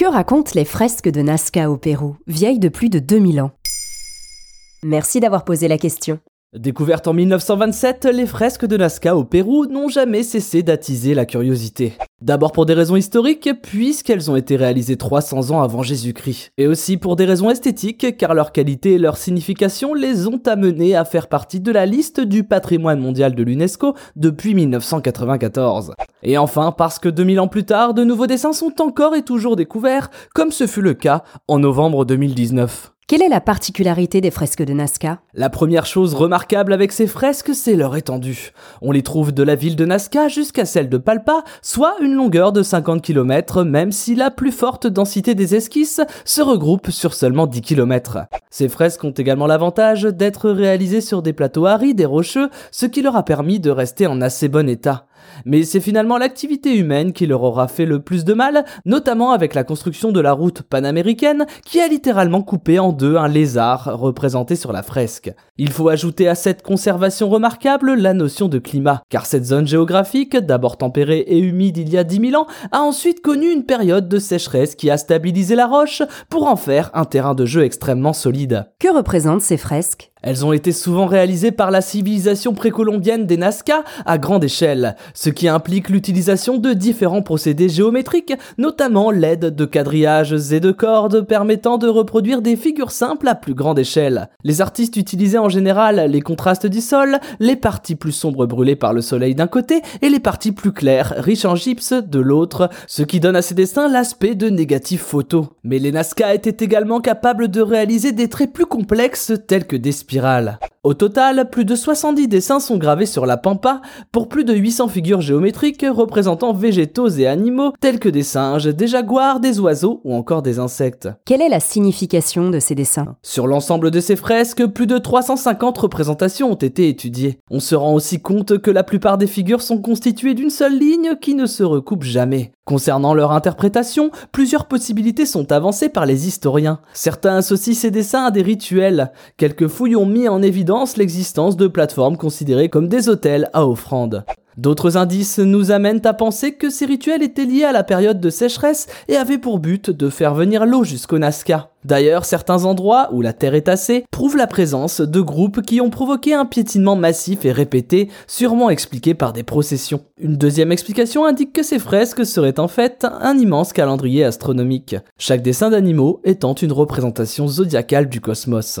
Que racontent les fresques de Nazca au Pérou, vieilles de plus de 2000 ans? Merci d'avoir posé la question. Découvertes en 1927, les fresques de Nazca au Pérou n'ont jamais cessé d'attiser la curiosité. D'abord pour des raisons historiques, puisqu'elles ont été réalisées 300 ans avant Jésus-Christ. Et aussi pour des raisons esthétiques, car leur qualité et leur signification les ont amenés à faire partie de la liste du patrimoine mondial de l'UNESCO depuis 1994. Et enfin parce que 2000 ans plus tard, de nouveaux dessins sont encore et toujours découverts, comme ce fut le cas en novembre 2019. Quelle est la particularité des fresques de Nazca? La première chose remarquable avec ces fresques, c'est leur étendue. On les trouve de la ville de Nazca jusqu'à celle de Palpa, soit une longueur de 50 km, même si la plus forte densité des esquisses se regroupe sur seulement 10 km. Ces fresques ont également l'avantage d'être réalisées sur des plateaux arides et rocheux, ce qui leur a permis de rester en assez bon état. Mais c'est finalement l'activité humaine qui leur aura fait le plus de mal, notamment avec la construction de la route panaméricaine qui a littéralement coupé en deux un lézard représenté sur la fresque. Il faut ajouter à cette conservation remarquable la notion de climat, car cette zone géographique, d'abord tempérée et humide il y a 10 000 ans, a ensuite connu une période de sécheresse qui a stabilisé la roche pour en faire un terrain de jeu extrêmement solide. Que représentent ces fresques? Elles ont été souvent réalisées par la civilisation précolombienne des Nazca à grande échelle, ce qui implique l'utilisation de différents procédés géométriques, notamment l'aide de quadrillages et de cordes permettant de reproduire des figures simples à plus grande échelle. Les artistes utilisaient en général les contrastes du sol, les parties plus sombres brûlées par le soleil d'un côté et les parties plus claires, riches en gypse de l'autre, ce qui donne à ces dessins l'aspect de négatifs photos. Mais les Nazca étaient également capables de réaliser des traits plus complexes tels que des au total, plus de 70 dessins sont gravés sur la pampa pour plus de 800 figures géométriques représentant végétaux et animaux tels que des singes, des jaguars, des oiseaux ou encore des insectes. Quelle est la signification de ces dessins? Sur l'ensemble de ces fresques, plus de 350 représentations ont été étudiées. On se rend aussi compte que la plupart des figures sont constituées d'une seule ligne qui ne se recoupe jamais. Concernant leur interprétation, plusieurs possibilités sont avancées par les historiens. Certains associent ces dessins à des rituels. Quelques fouilles ont mis en l'existence de plateformes considérées comme des hôtels à offrandes. D'autres indices nous amènent à penser que ces rituels étaient liés à la période de sécheresse et avaient pour but de faire venir l'eau jusqu'au Nazca. D'ailleurs, certains endroits où la terre est tassée prouvent la présence de groupes qui ont provoqué un piétinement massif et répété, sûrement expliqué par des processions. Une deuxième explication indique que ces fresques seraient en fait un immense calendrier astronomique, chaque dessin d'animaux étant une représentation zodiacale du cosmos.